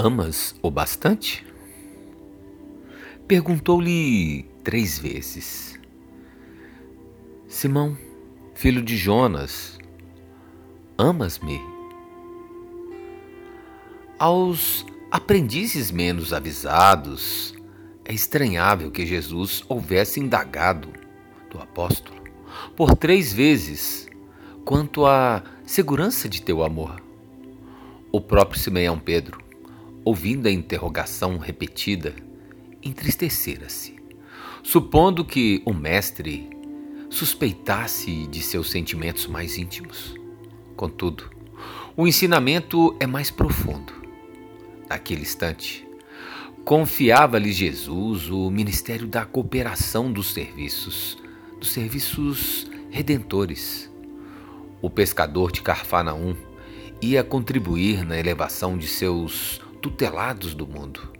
Amas o bastante? Perguntou-lhe três vezes. Simão, filho de Jonas, amas-me? Aos aprendizes menos avisados, é estranhável que Jesus houvesse indagado do apóstolo por três vezes quanto à segurança de teu amor. O próprio Simeão Pedro, ouvindo a interrogação repetida, entristecera-se, supondo que o mestre suspeitasse de seus sentimentos mais íntimos. Contudo, o ensinamento é mais profundo. Naquele instante, confiava-lhe Jesus o ministério da cooperação dos serviços, dos serviços redentores. O pescador de Carfanaum ia contribuir na elevação de seus tutelados do mundo.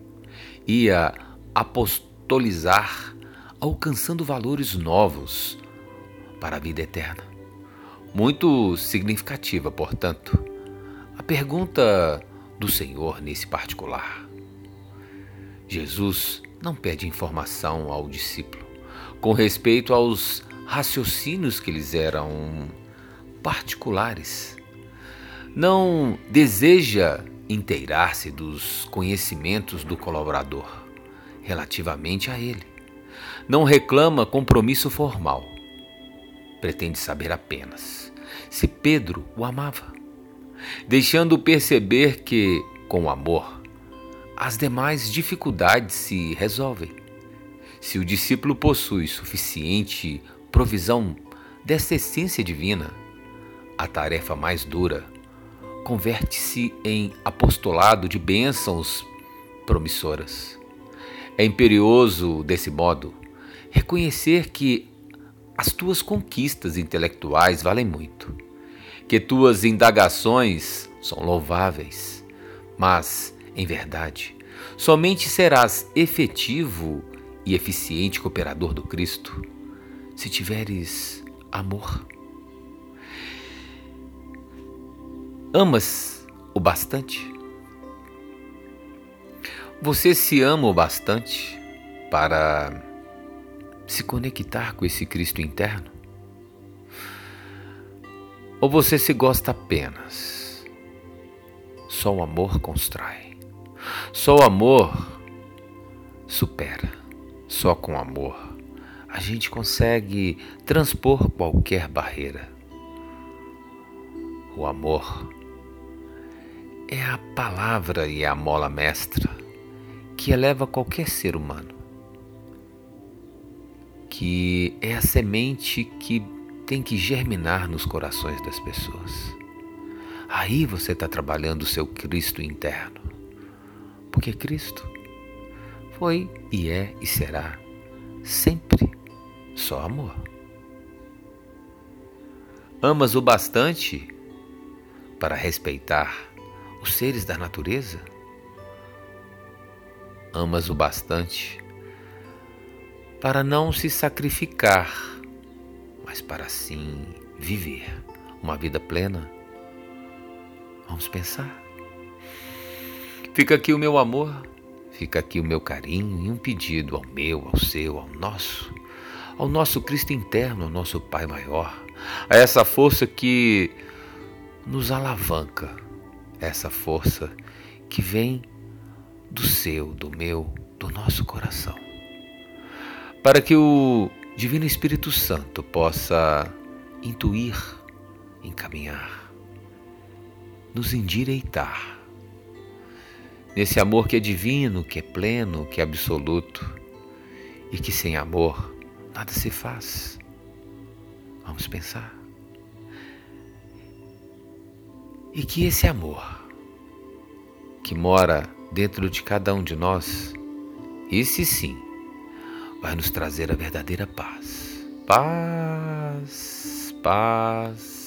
Ia apostolizar, alcançando valores novos para a vida eterna. Muito significativa, portanto, a pergunta do Senhor nesse particular. Jesus não pede informação ao discípulo com respeito aos raciocínios que lhes eram particulares. Não deseja inteirar-se dos conhecimentos do colaborador relativamente a ele. Não reclama compromisso formal. Pretende saber apenas se Pedro o amava, deixando perceber que, com amor, as demais dificuldades se resolvem. Se o discípulo possui suficiente provisão dessa essência divina, a tarefa mais dura converte-se em apostolado de bênçãos promissoras. É imperioso, desse modo, reconhecer que as tuas conquistas intelectuais valem muito, que tuas indagações são louváveis, mas, em verdade, somente serás efetivo e eficiente cooperador do Cristo se tiveres amor. Amas o bastante? Você se ama o bastante para se conectar com esse Cristo interno? Ou você se gosta apenas? Só o amor constrói. Só o amor supera. Só com amor a gente consegue transpor qualquer barreira. O amor é a palavra e a mola mestra que eleva qualquer ser humano, que é a semente que tem que germinar nos corações das pessoas. Aí você está trabalhando o seu Cristo interno, porque Cristo foi e é e será sempre só amor. Amas o bastante para respeitar os seres da natureza? Amas o bastante para não se sacrificar, mas para sim viver uma vida plena? Vamos pensar. Fica aqui o meu amor, fica aqui o meu carinho e um pedido ao meu, ao seu, ao nosso ao nosso Cristo interno, ao nosso Pai maior, a essa força que nos alavanca, essa força que vem do seu, do meu, do nosso coração. Para que o Divino Espírito Santo possa intuir, encaminhar, nos endireitar nesse amor que é divino, que é pleno, que é absoluto e que sem amor nada se faz. Vamos pensar. E que esse amor que mora dentro de cada um de nós, esse sim, vai nos trazer a verdadeira paz. Paz, paz